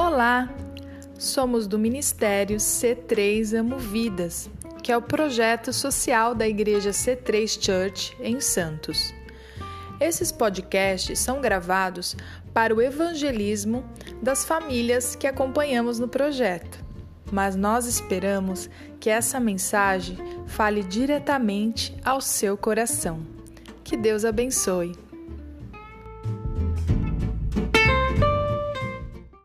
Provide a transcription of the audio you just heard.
Olá, somos do Ministério C3 Amo Vidas, que é o projeto social da Igreja C3 Church em Santos. Esses podcasts são gravados para o evangelismo das famílias que acompanhamos no projeto, mas nós esperamos que essa mensagem fale diretamente ao seu coração. Que Deus abençoe.